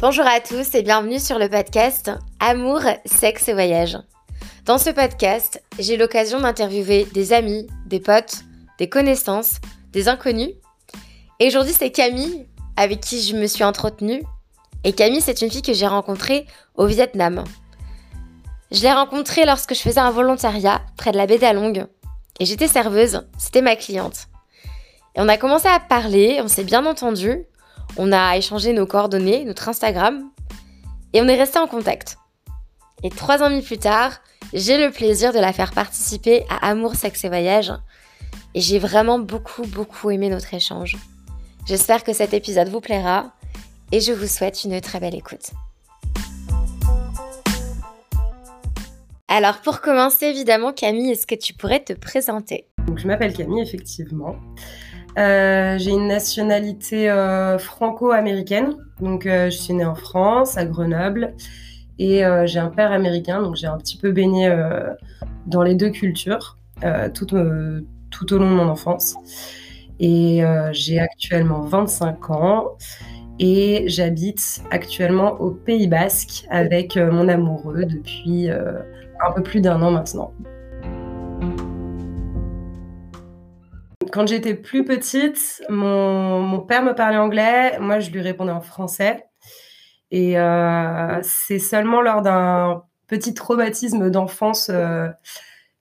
Bonjour à tous et bienvenue sur le podcast Amour, sexe et voyage. Dans ce podcast, j'ai l'occasion d'interviewer des amis, des potes, des connaissances, des inconnus. Et aujourd'hui, c'est Camille avec qui je me suis entretenue. Et Camille, c'est une fille que j'ai rencontrée au Vietnam. Je l'ai rencontrée lorsque je faisais un volontariat près de la baie d'Along. Et j'étais serveuse, c'était ma cliente. Et on a commencé à parler, on s'est bien entendu, on a échangé nos coordonnées, notre Instagram, et on est resté en contact. Et trois ans et demi plus tard, j'ai le plaisir de la faire participer à Amour, Sexe et Voyage. Et j'ai vraiment beaucoup, beaucoup aimé notre échange. J'espère que cet épisode vous plaira et je vous souhaite une très belle écoute. Alors pour commencer, évidemment, Camille, est-ce que tu pourrais te présenter? Donc, Je m'appelle Camille, effectivement. Euh, j'ai une nationalité euh, franco-américaine. Donc euh, je suis née en France, à Grenoble. Et j'ai un père américain, donc j'ai un petit peu baigné dans les deux cultures tout, tout au long de mon enfance. Et j'ai actuellement 25 ans et j'habite actuellement au Pays Basque avec mon amoureux depuis un peu plus d'un an maintenant. Quand j'étais plus petite, mon, père me parlait anglais, moi je lui répondais en français. Et euh, c'est seulement lors d'un petit traumatisme d'enfance euh,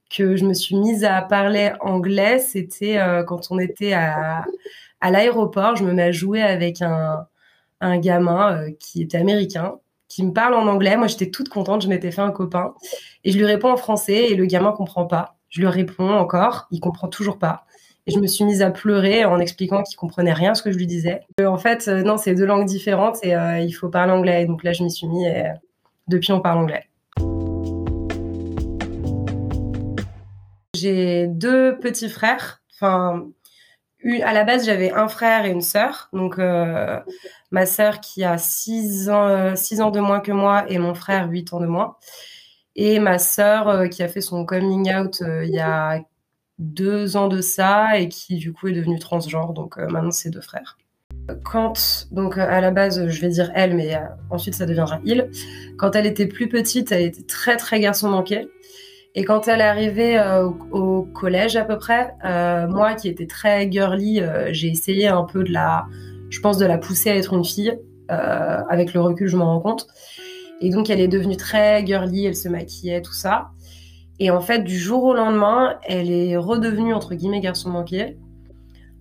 que je me suis mise à parler anglais. C'était euh, quand on était à, l'aéroport, je me mets à jouer avec un, un gamin qui était américain qui me parle en anglais. Moi, j'étais toute contente, je m'étais fait un copain. Et je lui réponds en français et le gamin comprend pas. Je lui réponds encore, il comprend toujours pas. Et je me suis mise à pleurer en expliquant qu'il comprenait rien ce que je lui disais. en fait, euh, non, c'est deux langues différentes et euh, il faut parler anglais. Donc là, je m'y suis mis et euh, depuis, on parle anglais. J'ai deux petits frères. Enfin, à la base, j'avais un frère et une sœur. Donc, euh, ma sœur qui a 6 ans, 6 ans de moins que moi et mon frère 8 ans de moins. Et ma sœur euh, qui a fait son coming out euh, il y a deux ans de ça et qui du coup est devenue transgenre. Donc euh, maintenant, c'est deux frères. Quand, donc à la base, je vais dire elle, mais euh, ensuite ça deviendra il. Quand elle était plus petite, elle était très très garçon manqué. Et quand elle est arrivée euh, au, collège à peu près, euh, moi qui étais très girly, euh, j'ai essayé un peu de la, je pense, de la pousser à être une fille. avec le recul, je m'en rends compte. Et donc elle est devenue très girly, elle se maquillait, tout ça. Et en fait, du jour au lendemain, elle est redevenue entre guillemets garçon manqué.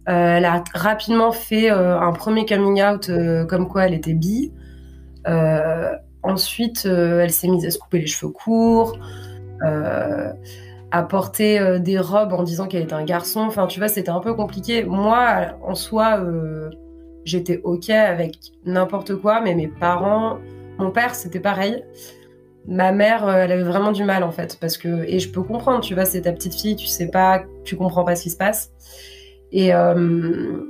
elle a rapidement fait un premier coming out comme quoi elle était bi. ensuite, elle s'est mise à se couper les cheveux courts euh, à porter euh, des robes en disant qu'elle était un garçon. Enfin, tu vois, c'était un peu compliqué. Moi, en soi, euh, j'étais OK avec n'importe quoi, mais mes parents, mon père, c'était pareil. Ma mère, elle avait vraiment du mal en fait, parce que et je peux comprendre, tu vois, c'est ta petite fille, tu sais pas, tu comprends pas ce qui se passe. Et euh,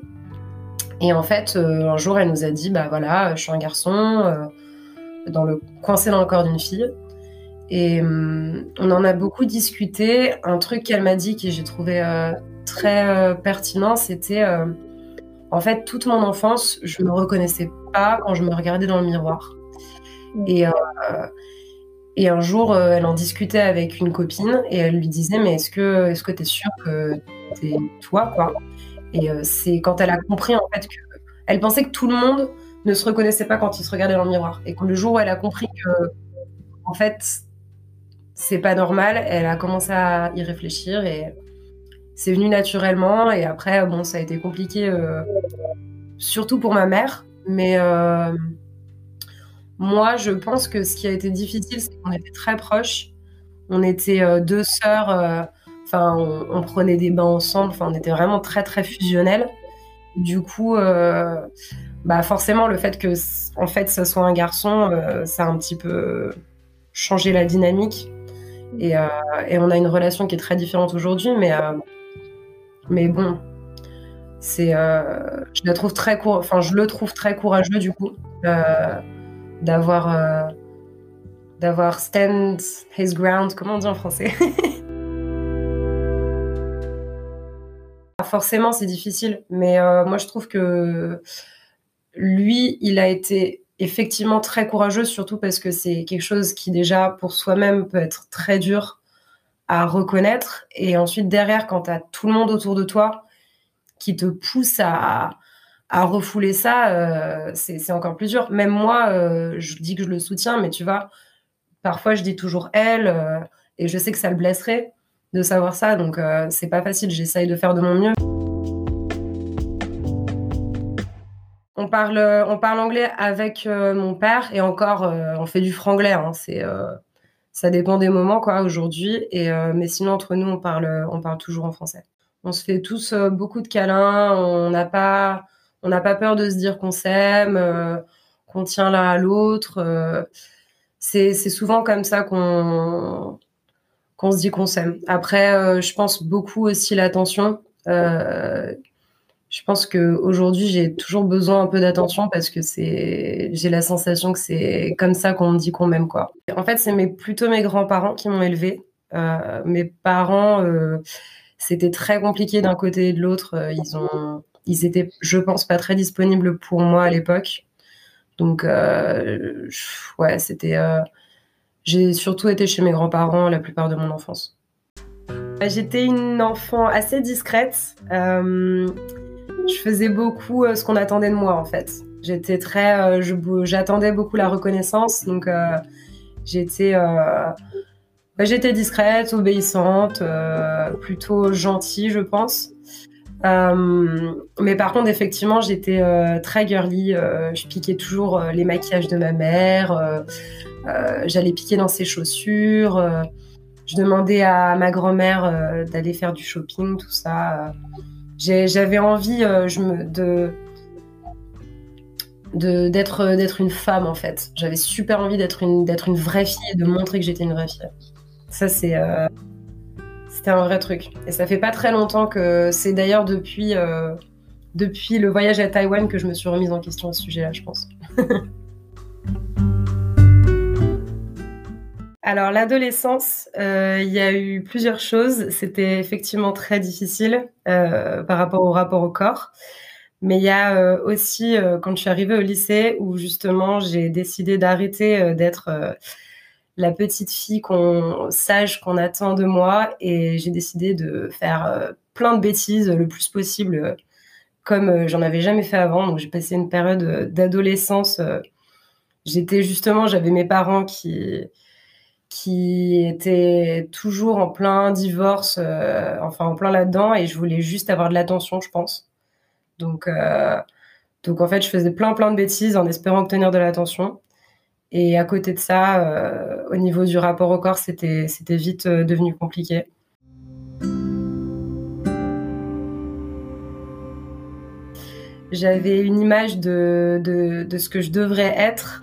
et en fait, euh, un jour, elle nous a dit, bah voilà, je suis un garçon, euh, dans le coincé dans le corps d'une fille. Et euh, on en a beaucoup discuté. Un truc qu'elle m'a dit que j'ai trouvé euh, très euh, pertinent, c'était en fait toute mon enfance, je me reconnaissais pas quand je me regardais dans le miroir. Et, et un jour, elle en discutait avec une copine et elle lui disait mais est-ce que est-ce que t'es sûre que t'es toi quoi? Et c'est quand elle a compris en fait que elle pensait que tout le monde ne se reconnaissait pas quand il se regardait dans le miroir et que le jour où elle a compris que en fait c'est pas normal. Elle a commencé à y réfléchir et c'est venu naturellement. Et après, bon, ça a été compliqué, euh, surtout pour ma mère. Mais euh, moi, je pense que ce qui a été difficile, c'est qu'on était très proches. On était euh, deux sœurs. euh, on, prenait des bains ensemble. Enfin, on était vraiment très très fusionnels. Du coup, euh, bah forcément, le fait que en fait, ça soit un garçon, ça a un petit peu changé la dynamique. Et, et, on a une relation qui est très différente aujourd'hui, mais, mais bon, c'est, je la trouve très enfin, je le trouve très courageux du coup d'avoir d'avoir stand his ground, comment on dit en français? Forcément, c'est difficile, mais moi je trouve que lui, il a été effectivement très courageuse, surtout parce que c'est quelque chose qui déjà pour soi-même peut être très dur à reconnaître. Et ensuite derrière, quand tu as tout le monde autour de toi qui te pousse à, à refouler ça, euh, c'est encore plus dur. Même moi, euh, je dis que je le soutiens, mais tu vois, parfois je dis toujours elle, euh, et je sais que ça le blesserait de savoir ça, donc c'est pas facile. J'essaye de faire de mon mieux. On parle, on parle anglais avec mon père, et encore, on fait du franglais. Hein, c'est ça dépend des moments quoi aujourd'hui et mais sinon entre nous on parle on parle toujours en français on se fait tous beaucoup de câlins on n'a pas on n'a pas peur de se dire qu'on s'aime, euh, qu'on tient l'un à l'autre. Euh, c'est souvent comme ça qu'on se dit qu'on s'aime. Après, euh, je pense beaucoup aussi l'attention. je pense que aujourd'hui j'ai toujours besoin un peu d'attention parce que j'ai la sensation que c'est comme ça qu'on me dit qu'on m'aime. En fait, c'est mes, plutôt mes grands-parents qui m'ont élevé. mes parents, c'était très compliqué d'un côté et de l'autre. ils ont ils étaient, je pense, pas très disponibles pour moi à l'époque. Donc, euh, ouais, c'était. Euh, j'ai surtout été chez mes grands-parents la plupart de mon enfance. J'étais une enfant assez discrète. Euh, je faisais beaucoup ce qu'on attendait de moi, en fait. J'étais très. J'attendais beaucoup la reconnaissance. Donc, j'étais. Bah, j'étais discrète, obéissante, plutôt gentille, je pense. Euh, mais par contre, effectivement, j'étais euh, très girly. Euh, je piquais toujours les maquillages de ma mère. J'allais piquer dans ses chaussures. je demandais à ma grand-mère d'aller faire du shopping, tout ça. J'avais envie de d'être d'être une femme en fait. J'avais super envie d'être une d'être une vraie fille et de montrer que j'étais une vraie fille. Ça c'est c'était un vrai truc. Et ça fait pas très longtemps que c'est d'ailleurs depuis, euh, depuis le voyage à Taïwan que je me suis remise en question à ce sujet-là, je pense. Alors l'adolescence, euh, il y a eu plusieurs choses. C'était effectivement très difficile euh, par rapport au rapport au corps. Mais il y a aussi quand je suis arrivée au lycée où justement j'ai décidé d'arrêter d'être la petite fille qu'on sage qu'on attend de moi et j'ai décidé de faire euh, plein de bêtises le plus possible euh, comme euh, j'en avais jamais fait avant. Donc j'ai passé une période d'adolescence j'étais justement j'avais mes parents qui qui étaient toujours en plein divorce enfin en plein là-dedans et je voulais juste avoir de l'attention je pense. Donc donc en fait je faisais plein plein de bêtises en espérant obtenir de l'attention et à côté de ça, euh, au niveau du rapport au corps, c'était vite euh, devenu compliqué. J'avais une image de, de, ce que je devrais être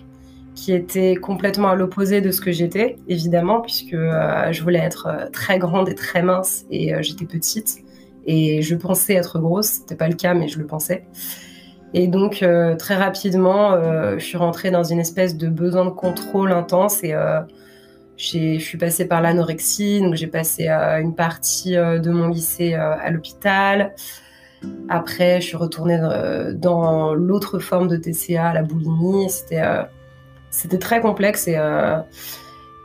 qui était complètement à l'opposé de ce que j'étais, évidemment, puisque euh, je voulais être très grande et très mince et j'étais petite. Et je pensais être grosse, c'était pas le cas, mais je le pensais. Et donc, euh, très rapidement, euh, je suis rentrée dans une espèce de besoin de contrôle intense et euh, je suis passée par l'anorexie. Donc, j'ai passé une partie de mon lycée à l'hôpital. Après, je suis retournée dans l'autre forme de TCA, la boulimie. C'était très complexe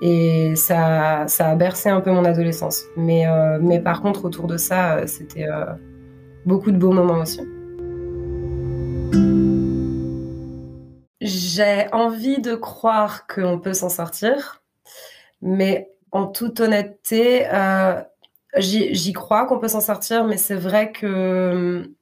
et, ça, a bercé un peu mon adolescence. Mais par contre, autour de ça, c'était beaucoup de beaux moments aussi. J'ai envie de croire qu'on peut s'en sortir, mais en toute honnêteté, euh, j'y crois qu'on peut s'en sortir, mais c'est vrai que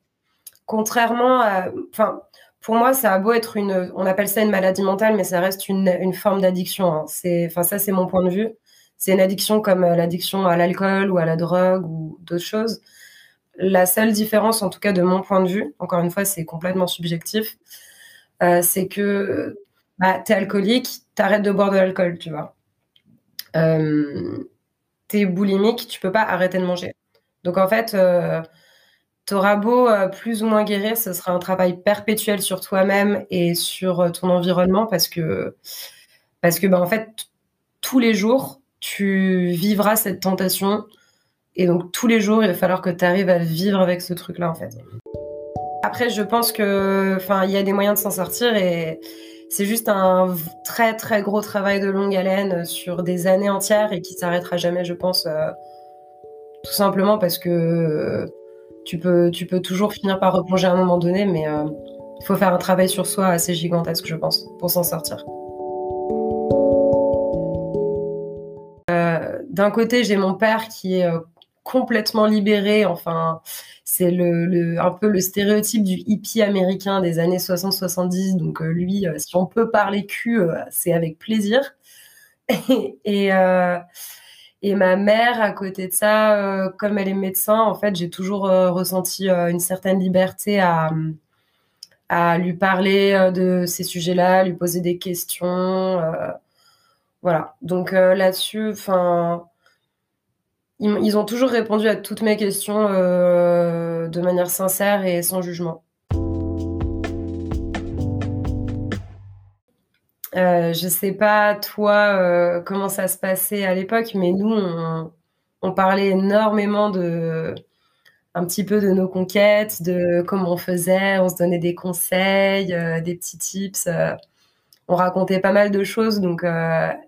contrairement à... Enfin, pour moi, ça a beau être une... On appelle ça une maladie mentale, mais ça reste une, forme d'addiction. Hein. Enfin, ça, c'est mon point de vue. C'est une addiction comme euh, l'addiction à l'alcool ou à la drogue ou d'autres choses. La seule différence, en tout cas de mon point de vue, encore une fois, c'est complètement subjectif, euh, c'est que bah, tu es alcoolique, tu arrêtes de boire de l'alcool, tu vois. Euh, tu es boulimique, tu peux pas arrêter de manger. Donc en fait, euh, tu auras beau plus ou moins guérir, ce sera un travail perpétuel sur toi-même et sur ton environnement parce que, parce que bah, en fait, tous les jours, tu vivras cette tentation. Et donc tous les jours, il va falloir que tu arrives à vivre avec ce truc-là, en fait. Après, je pense que, enfin, il y a des moyens de s'en sortir et, c'est juste un très très gros travail de longue haleine sur des années entières et qui s'arrêtera jamais, je pense, tout simplement parce que tu peux, tu peux toujours finir par replonger à un moment donné, mais il faut faire un travail sur soi assez gigantesque, je pense, pour s'en sortir. D'un côté, j'ai mon père qui est complètement libéré. Enfin, c'est le, un peu le stéréotype du hippie américain des années 60-70. Donc euh, lui, euh, si on peut parler cul, euh, c'est avec plaisir. et, et, ma mère, à côté de ça, comme elle est médecin, en fait, j'ai toujours ressenti une certaine liberté à, à lui parler de ces sujets-là, lui poser des questions. voilà. Donc là-dessus, enfin ils, ont toujours répondu à toutes mes questions euh, de manière sincère et sans jugement. Euh, je sais pas toi euh, comment ça se passait à l'époque, mais nous on, parlait énormément de un petit peu de nos conquêtes, de comment on faisait, on se donnait des conseils, euh, des petits tips. on racontait pas mal de choses, donc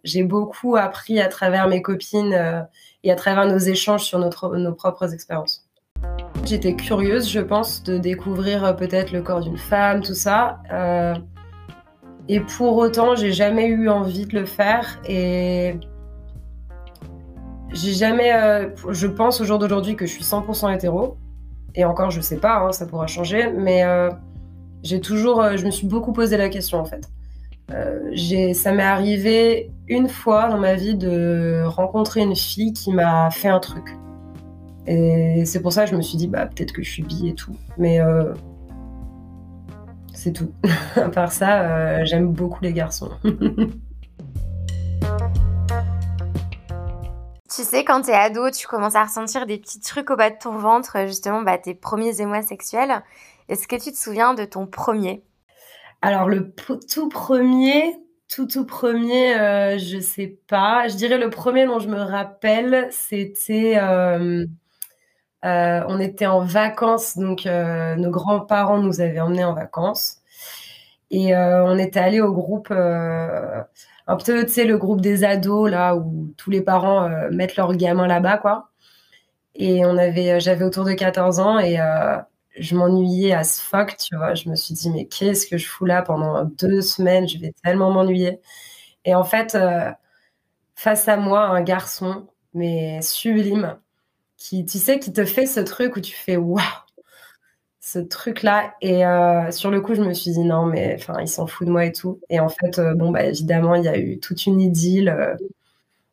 j'ai beaucoup appris à travers mes copines et à travers nos échanges sur notre, nos propres expériences. J'étais curieuse, je pense, de découvrir euh, peut-être le corps d'une femme, tout ça. Euh, et pour autant, j'ai jamais eu envie de le faire. Et j'ai jamais. Euh, je pense au jour d'aujourd'hui que je suis 100% hétéro. Et encore, je sais pas, hein, ça pourra changer. Mais j'ai toujours. je me suis beaucoup posé la question en fait. Ça m'est arrivé une fois dans ma vie de rencontrer une fille qui m'a fait un truc. Et c'est pour ça que je me suis dit, bah, peut-être que je suis bi et tout. Mais euh, c'est tout. à part ça, euh, j'aime beaucoup les garçons. Tu sais, quand t'es ado, tu commences à ressentir des petits trucs au bas de ton ventre, justement, bah, tes premiers émois sexuels. Est-ce que tu te souviens de ton premier? Alors le tout premier, tout tout premier, euh, je sais pas. Je dirais le premier dont je me rappelle, c'était euh, euh, on était en vacances, donc nos grands-parents nous avaient emmenés en vacances et on était allé au groupe un peu, tu sais, le groupe des ados là où tous les parents mettent leurs gamins là-bas quoi. Et on avait, j'avais autour de 14 ans et je m'ennuyais à ce fuck, tu vois. Je me suis dit, mais qu'est-ce que je fous là pendant deux semaines? Je vais tellement m'ennuyer. Et en fait, euh, face à moi, un garçon, mais sublime, qui, tu sais, qui te fait ce truc où tu fais waouh, ce truc-là. Et euh, sur le coup, je me suis dit, non, mais enfin, il s'en fout de moi et tout. Et en fait, euh, bon, bah, évidemment, il y a eu toute une idylle.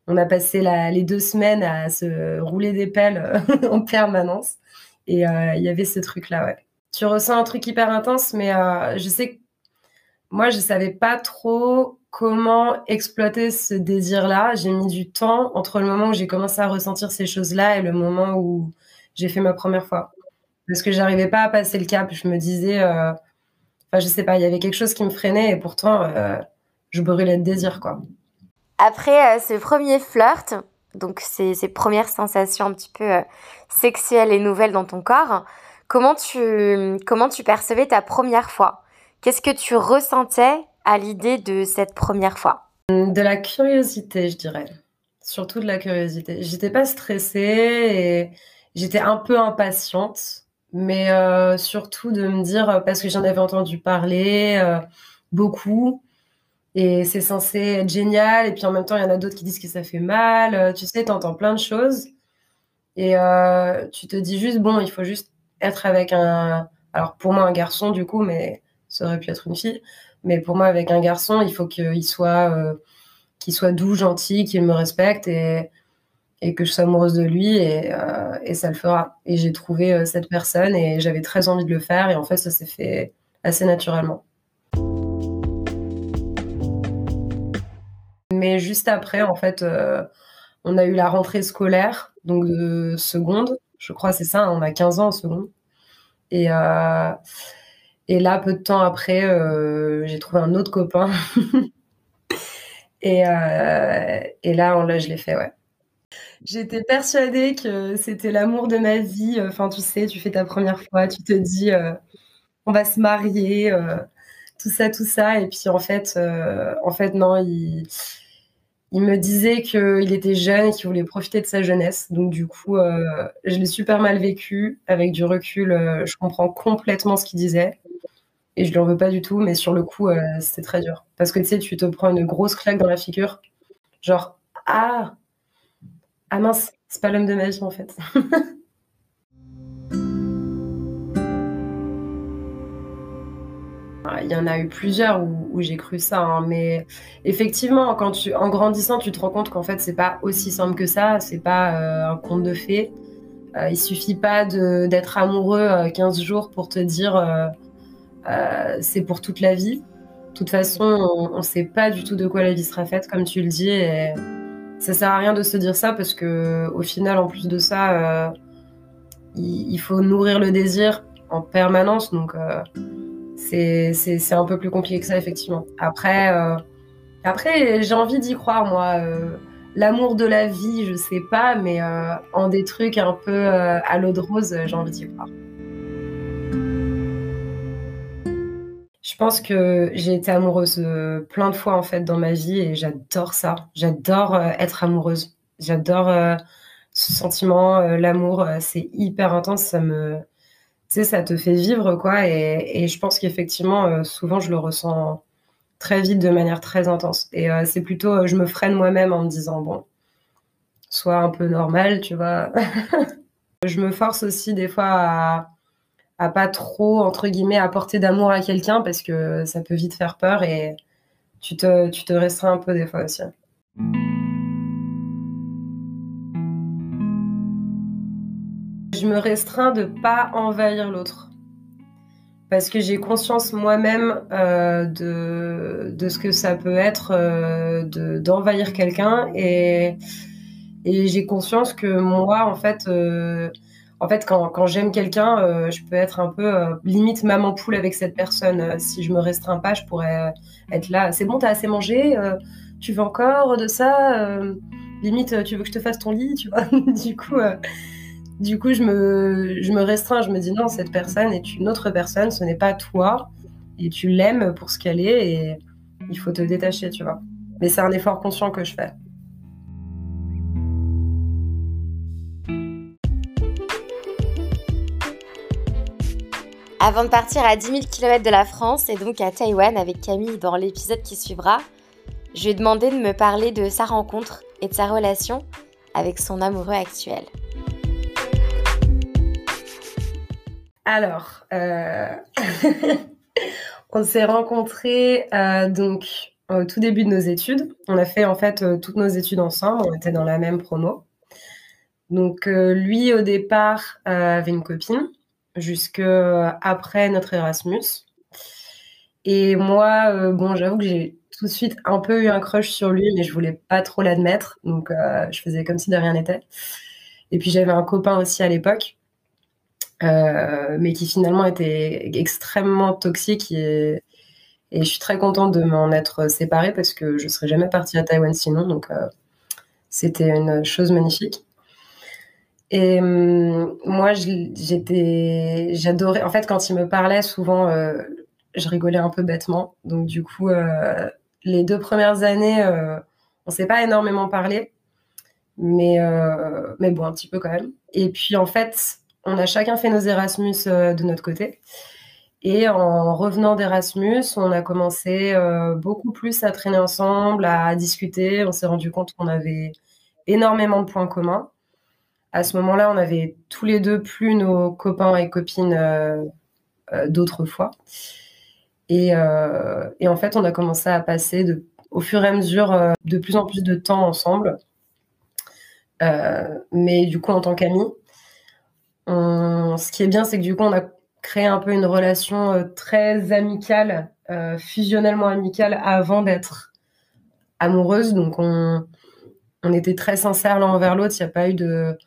on a passé les deux semaines à se rouler des pelles en permanence. Et euh, il y avait ce truc-là, ouais. Tu ressens un truc hyper intense, mais euh, je sais que moi, je savais pas trop comment exploiter ce désir-là. J'ai mis du temps entre le moment où j'ai commencé à ressentir ces choses-là et le moment où j'ai fait ma première fois. Parce que j'arrivais pas à passer le cap. Je me disais, euh... je sais pas, il y avait quelque chose qui me freinait et pourtant, je brûlais de désir, quoi. Après ce premier flirt, donc ces, premières sensations un petit peu euh, sexuelles et nouvelles dans ton corps, comment tu, comment tu percevais ta première fois? Qu'est-ce que tu ressentais à l'idée de cette première fois? De la curiosité, je dirais. Surtout de la curiosité. J'étais pas stressée et j'étais un peu impatiente, mais euh, surtout de me dire, parce que j'en avais entendu parler euh, beaucoup, et c'est censé être génial. Et puis en même temps, il y en a d'autres qui disent que ça fait mal. Euh, tu sais, tu entends plein de choses. Et euh, tu te dis juste, bon, il faut juste être avec un. Alors pour moi, un garçon, du coup, mais ça aurait pu être une fille. Mais pour moi, avec un garçon, il faut qu'il soit, euh, soit doux, gentil, qu'il me respecte et, et que je sois amoureuse de lui. Et, et ça le fera. Et j'ai trouvé cette personne et j'avais très envie de le faire. Et en fait, ça s'est fait assez naturellement. Mais juste après, en fait, euh, on a eu la rentrée scolaire, donc de seconde. Je crois c'est ça, on a 15 ans en seconde. Et, euh, et là, peu de temps après, euh, j'ai trouvé un autre copain. et, et là, là, je l'ai fait, ouais. J'étais persuadée que c'était l'amour de ma vie. Enfin, tu sais, tu fais ta première fois, tu te dis, on va se marier tout ça, tout ça. Et puis en fait, en fait non, il, il me disait qu'il était jeune et qu'il voulait profiter de sa jeunesse. Donc du coup, je l'ai super mal vécu. Avec du recul, je comprends complètement ce qu'il disait. Et je lui en veux pas du tout, mais sur le coup, c'était très dur. Parce que tu sais, tu te prends une grosse claque dans la figure. Genre, ah, ah mince, c'est pas l'homme de ma vie en fait. Il y en a eu plusieurs où, j'ai cru ça, hein, mais effectivement, quand tu, en grandissant, tu te rends compte qu'en fait, c'est pas aussi simple que ça, c'est pas euh, un conte de fées. Euh, il suffit pas d'être amoureux 15 euh, jours pour te dire euh, c'est pour toute la vie. De toute façon, on ne sait pas du tout de quoi la vie sera faite, comme tu le dis, et ça sert à rien de se dire ça parce que au final, en plus de ça, il, faut nourrir le désir en permanence, donc c'est un peu plus compliqué que ça, effectivement. Après, euh, après j'ai envie d'y croire, moi. Euh, l'amour de la vie, je sais pas, mais euh, en des trucs un peu à l'eau de rose, j'ai envie d'y croire. Je pense que j'ai été amoureuse plein de fois en fait dans ma vie et j'adore ça. J'adore être amoureuse. J'adore ce sentiment, l'amour. c'est hyper intense. Ça me, sais, ça te fait vivre, quoi. Et, je pense qu'effectivement, euh, souvent, je le ressens très vite, de manière très intense. Et euh, c'est plutôt, euh, je me freine moi-même en me disant, bon, sois un peu normal, tu vois. je me force aussi des fois à, à pas trop, entre guillemets, apporter d'amour à quelqu'un parce que ça peut vite faire peur et tu te, tu te restreins un peu des fois aussi. Je me restreins de pas envahir l'autre. Parce que j'ai conscience moi-même euh, de, de, ce que ça peut être euh, d'envahir quelqu'un et, et j'ai conscience que moi, en fait, euh, en fait quand, quand j'aime quelqu'un, je peux être un peu limite maman poule avec cette personne. Si je me restreins pas, je pourrais être là. C'est bon, t'as assez mangé Tu veux encore de ça Limite, tu veux que je te fasse ton lit, tu vois Du coup du coup, je me, je restreins, je me dis non, cette personne est une autre personne, ce n'est pas toi, et tu l'aimes pour ce qu'elle est, et il faut te détacher, tu vois. Mais c'est un effort conscient que je fais. Avant de partir à 10 000 km de la France et donc à Taïwan avec Camille dans l'épisode qui suivra, je lui ai demandé de me parler de sa rencontre et de sa relation avec son amoureux actuel. Alors, euh, on s'est rencontrés euh, donc au tout début de nos études. On a fait en fait euh, toutes nos études ensemble. On était dans la même promo. Donc lui au départ avait une copine jusque après notre Erasmus. Et moi, bon, j'avoue que j'ai tout de suite un peu eu un crush sur lui, mais je voulais pas trop l'admettre. Donc je faisais comme si de rien n'était. Et puis j'avais un copain aussi à l'époque. Euh, mais qui finalement était extrêmement toxique et, je suis très contente de m'en être séparée parce que je serais jamais partie à Taïwan sinon, donc euh, c'était une chose magnifique. Et hum, moi, j'étais, j'adorais. En fait, quand il me parlait, souvent, euh, je rigolais un peu bêtement. Donc, du coup, les deux premières années, on s'est pas énormément parlé, mais mais bon, un petit peu quand même. Et puis, en fait, on a chacun fait nos Erasmus euh, de notre côté. Et en revenant d'Erasmus, on a commencé euh, beaucoup plus à traîner ensemble, à discuter. On s'est rendu compte qu'on avait énormément de points communs. À ce moment-là, on avait tous les deux plus nos copains et copines euh, d'autrefois. Et, en fait, on a commencé à passer au fur et à mesure de plus en plus de temps ensemble. mais du coup, en tant qu'amis, ce qui est bien, c'est que du coup, on a créé un peu une relation euh, très amicale, euh, fusionnellement amicale, avant d'être amoureuse. Donc, on, on était très sincères l'un envers l'autre. Il n'y a pas eu de.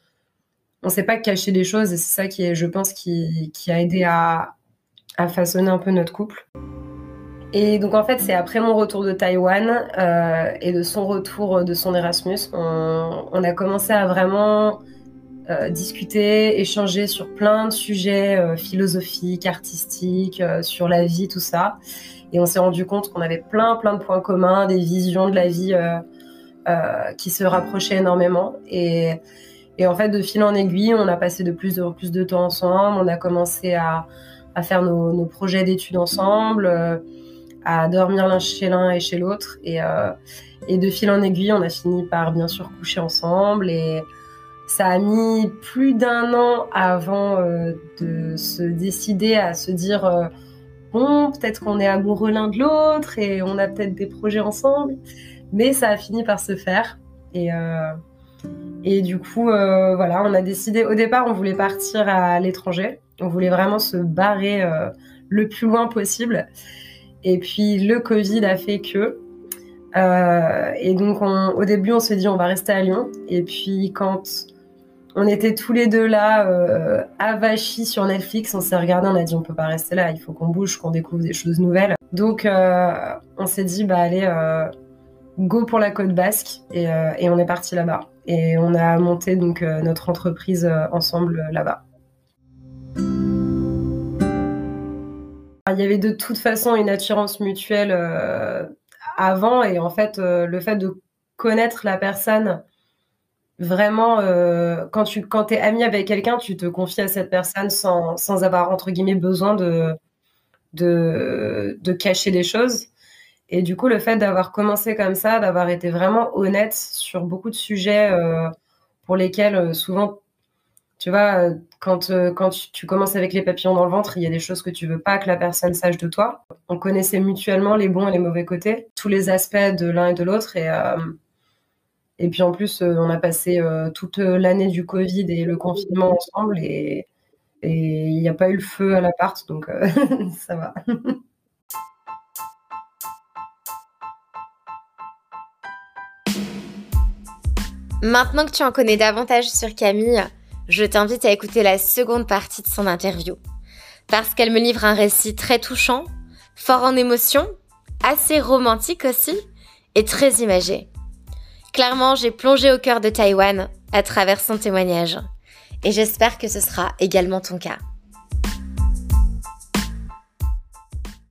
On ne s'est pas caché des choses et c'est ça qui je pense, qui, a aidé à, façonner un peu notre couple. Et donc, en fait, c'est après mon retour de Taïwan euh, et de son retour de son Erasmus, on, on a commencé à vraiment euh, discuter, échanger sur plein de sujets euh, philosophiques, artistiques, euh, sur la vie, tout ça. Et on s'est rendu compte qu'on avait plein, plein de points communs, des visions de la vie qui se rapprochaient énormément. Et, en fait, de fil en aiguille, on a passé de plus en plus de temps ensemble. On a commencé à, faire nos, projets d'études ensemble, à dormir l'un chez l'un et chez l'autre. Et, de fil en aiguille, on a fini par bien sûr coucher ensemble. Ça a mis plus d'un an avant euh, de se décider à se dire euh, bon, peut-être qu'on est amoureux l'un de l'autre et on a peut-être des projets ensemble. Mais ça a fini par se faire. Et, euh, et du coup, voilà, on a décidé. Au départ, on voulait partir à l'étranger. On voulait vraiment se barrer le plus loin possible. Et puis, le Covid a fait que. et donc, au début, on s'est dit on va rester à Lyon. Et puis, quand on était tous les deux là, euh, avachis sur Netflix. On s'est regardé, on a dit on peut pas rester là, il faut qu'on bouge, qu'on découvre des choses nouvelles. Donc euh, on s'est dit bah allez, euh, go pour la côte basque et, on est parti là-bas. Et on a monté donc notre entreprise ensemble là-bas. Il y avait de toute façon une attirance mutuelle avant et en fait le fait de connaître la personne vraiment, euh, quand tu quand es ami avec quelqu'un, tu te confies à cette personne sans, sans avoir, entre guillemets, besoin de, de, de cacher des choses. Et du coup, le fait d'avoir commencé comme ça, d'avoir été vraiment honnête sur beaucoup de sujets euh, pour lesquels euh, souvent, tu vois, quand, quand tu, commences avec les papillons dans le ventre, il y a des choses que tu veux pas que la personne sache de toi. On connaissait mutuellement les bons et les mauvais côtés, tous les aspects de l'un et de l'autre. Et, et puis en plus, euh, on a passé euh, toute l'année du Covid et le confinement ensemble et il n'y a pas eu le feu à l'appart, donc euh, ça va. Maintenant que tu en connais davantage sur Camille, je t'invite à écouter la seconde partie de son interview. Parce qu'elle me livre un récit très touchant, fort en émotion, assez romantique aussi, et très imagé. Clairement, j'ai plongé au cœur de Taïwan à travers son témoignage. Et j'espère que ce sera également ton cas.